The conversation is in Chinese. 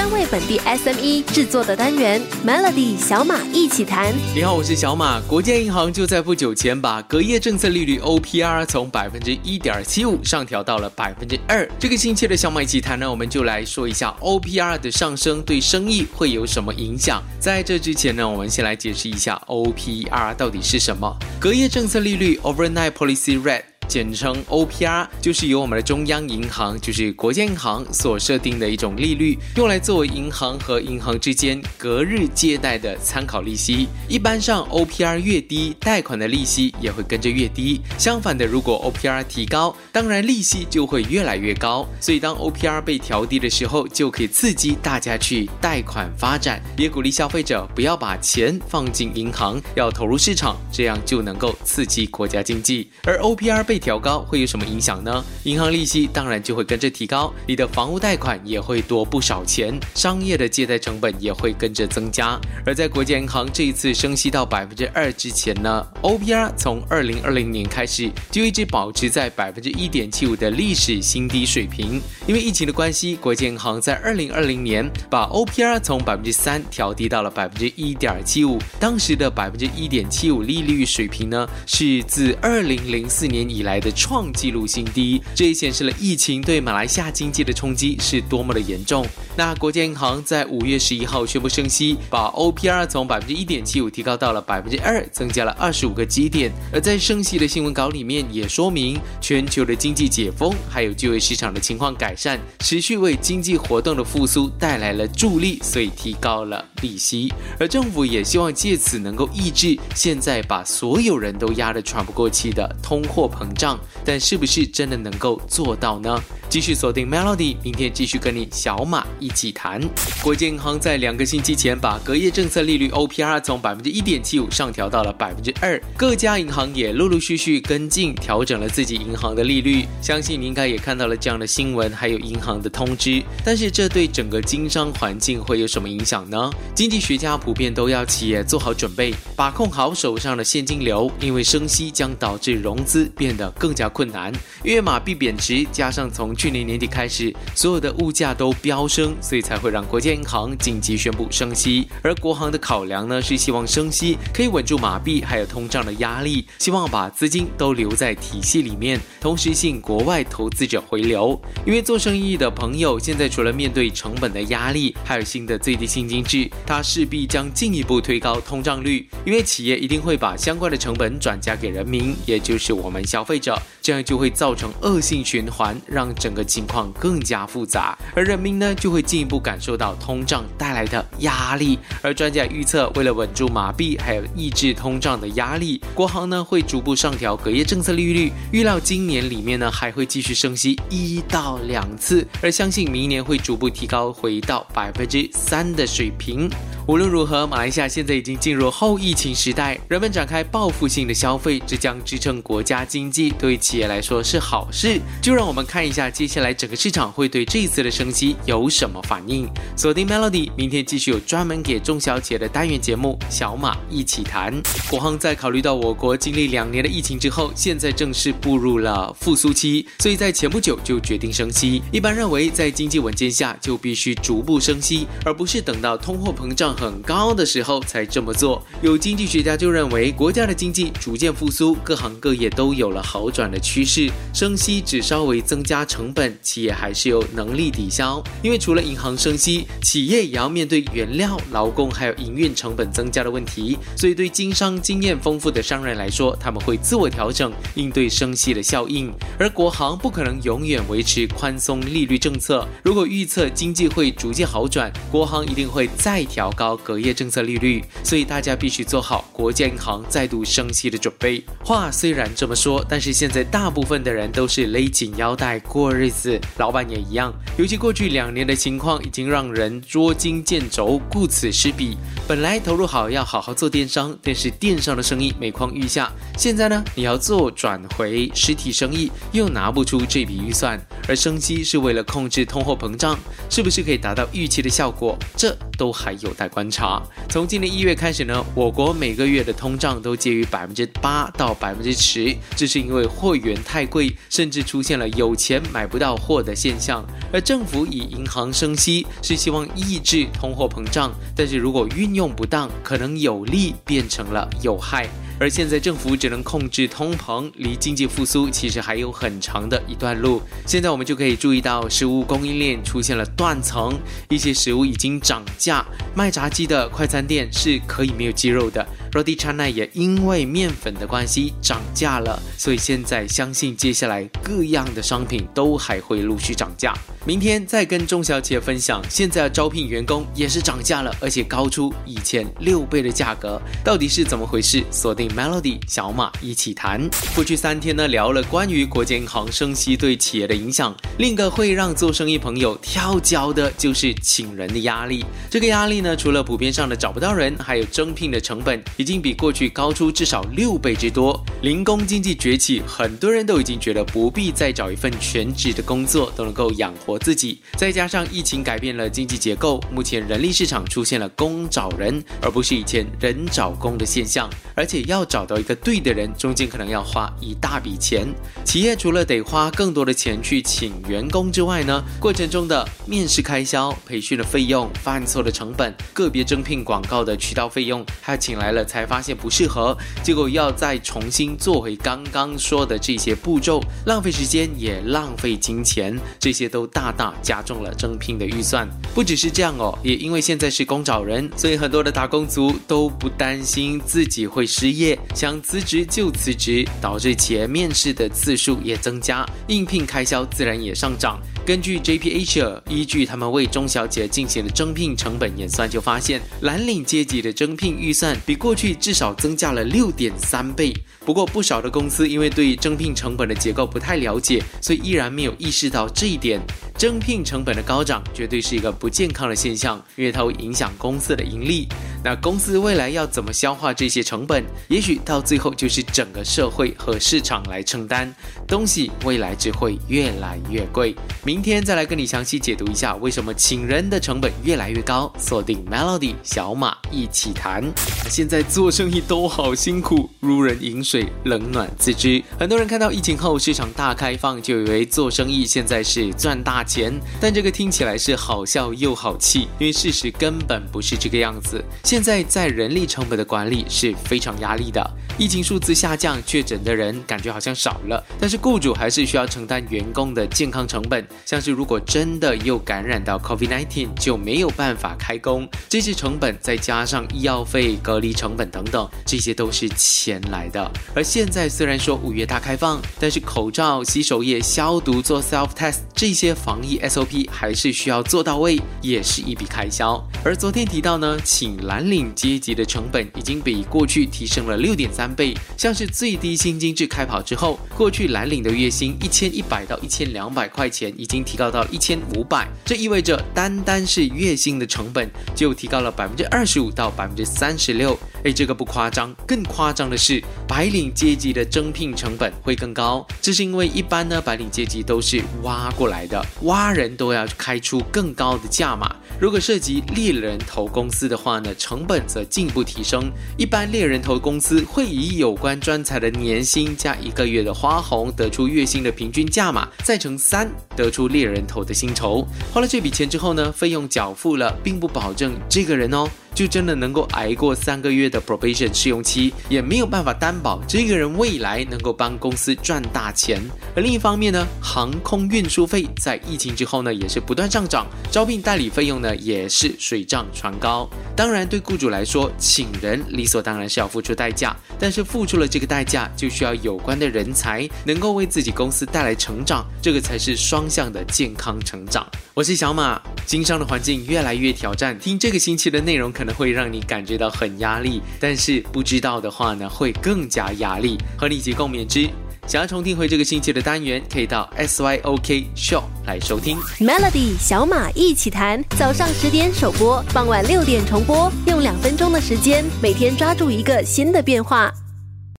专为本地 SME 制作的单元 Melody 小马一起谈。你好，我是小马。国建银行就在不久前把隔夜政策利率 OPR 从百分之一点七五上调到了百分之二。这个星期的小马一起谈呢，我们就来说一下 OPR 的上升对生意会有什么影响。在这之前呢，我们先来解释一下 OPR 到底是什么。隔夜政策利率 Overnight Policy Rate。简称 OPR，就是由我们的中央银行，就是国家银行所设定的一种利率，用来作为银行和银行之间隔日借贷的参考利息。一般上，OPR 越低，贷款的利息也会跟着越低。相反的，如果 OPR 提高，当然利息就会越来越高。所以，当 OPR 被调低的时候，就可以刺激大家去贷款发展，也鼓励消费者不要把钱放进银行，要投入市场，这样就能够刺激国家经济。而 OPR 被调高会有什么影响呢？银行利息当然就会跟着提高，你的房屋贷款也会多不少钱，商业的借贷成本也会跟着增加。而在国际银行这一次升息到百分之二之前呢，OPR 从二零二零年开始就一直保持在百分之一点七五的历史新低水平。因为疫情的关系，国际银行在二零二零年把 OPR 从百分之三调低到了百分之一点七五。当时的百分之一点七五利率水平呢，是自二零零四年以来。来的创纪录新低，这也显示了疫情对马来西亚经济的冲击是多么的严重。那国家银行在五月十一号宣布升息，把 OPR 从百分之一点七五提高到了百分之二，增加了二十五个基点。而在升息的新闻稿里面也说明，全球的经济解封，还有就业市场的情况改善，持续为经济活动的复苏带来了助力，所以提高了利息。而政府也希望借此能够抑制现在把所有人都压得喘不过气的通货膨。账，但是不是真的能够做到呢？继续锁定 Melody，明天继续跟你小马一起谈。国建银行在两个星期前把隔夜政策利率 OPR 从百分之一点七五上调到了百分之二，各家银行也陆陆续续跟进调整了自己银行的利率。相信你应该也看到了这样的新闻，还有银行的通知。但是这对整个经商环境会有什么影响呢？经济学家普遍都要企业做好准备，把控好手上的现金流，因为升息将导致融资变得更加困难。因为马币贬值，加上从去年年底开始，所有的物价都飙升，所以才会让国家银行紧急宣布升息。而国行的考量呢，是希望升息可以稳住马币还有通胀的压力，希望把资金都留在体系里面，同时吸引国外投资者回流。因为做生意的朋友现在除了面对成本的压力，还有新的最低薪金制，它势必将进一步推高通胀率。因为企业一定会把相关的成本转嫁给人民，也就是我们消费者，这样就会造成恶性循环，让整个情况更加复杂，而人民呢就会进一步感受到通胀带来的压力。而专家预测，为了稳住马币，还有抑制通胀的压力，国行呢会逐步上调隔夜政策利率，预料今年里面呢还会继续升息一到两次，而相信明年会逐步提高回到百分之三的水平。无论如何，马来西亚现在已经进入后疫情时代，人们展开报复性的消费，这将支撑国家经济，对企业来说是好事。就让我们看一下接下来。整个市场会对这一次的升息有什么反应？锁定 Melody，明天继续有专门给中小企业的单元节目《小马一起谈》。国行在考虑到我国经历两年的疫情之后，现在正式步入了复苏期，所以在前不久就决定升息。一般认为，在经济稳健下就必须逐步升息，而不是等到通货膨胀很高的时候才这么做。有经济学家就认为，国家的经济逐渐复苏，各行各业都有了好转的趋势，升息只稍微增加成本。企业还是有能力抵消，因为除了银行升息，企业也要面对原料、劳工还有营运成本增加的问题。所以，对经商经验丰富的商人来说，他们会自我调整，应对升息的效应。而国行不可能永远维持宽松利率政策。如果预测经济会逐渐好转，国行一定会再调高隔夜政策利率。所以，大家必须做好国家银行再度升息的准备。话虽然这么说，但是现在大部分的人都是勒紧腰带过日子。老板也一样，尤其过去两年的情况已经让人捉襟见肘，顾此失彼。本来投入好要好好做电商，但是电商的生意每况愈下。现在呢，你要做转回实体生意，又拿不出这笔预算。而升息是为了控制通货膨胀，是不是可以达到预期的效果？这都还有待。观察。从今年一月开始呢，我国每个月的通胀都介于百分之八到百分之十，这是因因为货源太贵，甚至出现了有钱买不到货的现象。而政府以银行升息是希望抑制通货膨胀，但是如果运用不当，可能有利变成了有害。而现在政府只能控制通膨，离经济复苏其实还有很长的一段路。现在我们就可以注意到，食物供应链出现了断层，一些食物已经涨价。卖炸鸡的快餐店是可以没有鸡肉的，Roti Canai 也因为面粉的关系涨价了。所以现在相信接下来各样的商品都还会陆续涨价。明天再跟中小企业分享，现在招聘员工也是涨价了，而且高出以前六倍的价格，到底是怎么回事？锁定 Melody 小马一起谈。过去三天呢，聊了关于国建银行升息对企业的影响，另一个会让做生意朋友跳脚的就是请人的压力。这个压力呢，除了普遍上的找不到人，还有征聘的成本已经比过去高出至少六倍之多。零工经济崛起，很多人都已经觉得不必再找一份全职的工作都能够养活。我自己，再加上疫情改变了经济结构，目前人力市场出现了工找人，而不是以前人找工的现象。而且要找到一个对的人，中间可能要花一大笔钱。企业除了得花更多的钱去请员工之外呢，过程中的面试开销、培训的费用、犯错的成本、个别征聘广告的渠道费用，还请来了才发现不适合，结果要再重新做回刚刚说的这些步骤，浪费时间也浪费金钱，这些都大。大大加重了征聘的预算。不只是这样哦，也因为现在是工找人，所以很多的打工族都不担心自己会失业，想辞职就辞职，导致企业面试的次数也增加，应聘开销自然也上涨。根据 JP Asia 依据他们为中小企业进行的征聘成本演算，就发现蓝领阶级的征聘预算比过去至少增加了六点三倍。不过，不少的公司因为对征聘成本的结构不太了解，所以依然没有意识到这一点。征聘成本的高涨绝对是一个不健康的现象，因为它会影响公司的盈利。那公司未来要怎么消化这些成本？也许到最后就是整个社会和市场来承担。东西未来只会越来越贵。明天再来跟你详细解读一下为什么请人的成本越来越高。锁定 Melody 小马一起谈。现在做生意都好辛苦，如人饮水，冷暖自知。很多人看到疫情后市场大开放，就以为做生意现在是赚大钱，但这个听起来是好笑又好气，因为事实根本不是这个样子。现在在人力成本的管理是非常压力的。疫情数字下降，确诊的人感觉好像少了，但是雇主还是需要承担员工的健康成本。像是如果真的又感染到 COVID-19，就没有办法开工，这些成本再加上医药费、隔离成本等等，这些都是钱来的。而现在虽然说五月大开放，但是口罩、洗手液、消毒、做 self test 这些防疫 SOP 还是需要做到位，也是一笔开销。而昨天提到呢，请蓝。蓝领阶级的成本已经比过去提升了六点三倍。像是最低薪金制开跑之后，过去蓝领的月薪一千一百到一千两百块钱，已经提高到一千五百。这意味着单单是月薪的成本就提高了百分之二十五到百分之三十六。哎，这个不夸张，更夸张的是白领阶级的征聘成本会更高。这是因为一般呢，白领阶级都是挖过来的，挖人都要开出更高的价码。如果涉及猎人头公司的话呢，成本则进一步提升。一般猎人头公司会以有关专才的年薪加一个月的花红，得出月薪的平均价码，再乘三，得出猎人头的薪酬。花了这笔钱之后呢，费用缴付了，并不保证这个人哦。就真的能够挨过三个月的 probation 试用期，也没有办法担保这个人未来能够帮公司赚大钱。而另一方面呢，航空运输费在疫情之后呢，也是不断上涨，招聘代理费用呢，也是水涨船高。当然，对雇主来说，请人理所当然是要付出代价，但是付出了这个代价，就需要有关的人才能够为自己公司带来成长，这个才是双向的健康成长。我是小马，经商的环境越来越挑战，听这个星期的内容。可能会让你感觉到很压力，但是不知道的话呢，会更加压力。和你一起共勉之。想要重听回这个星期的单元，可以到 S Y O K Show 来收听。Melody 小马一起谈，早上十点首播，傍晚六点重播，用两分钟的时间，每天抓住一个新的变化。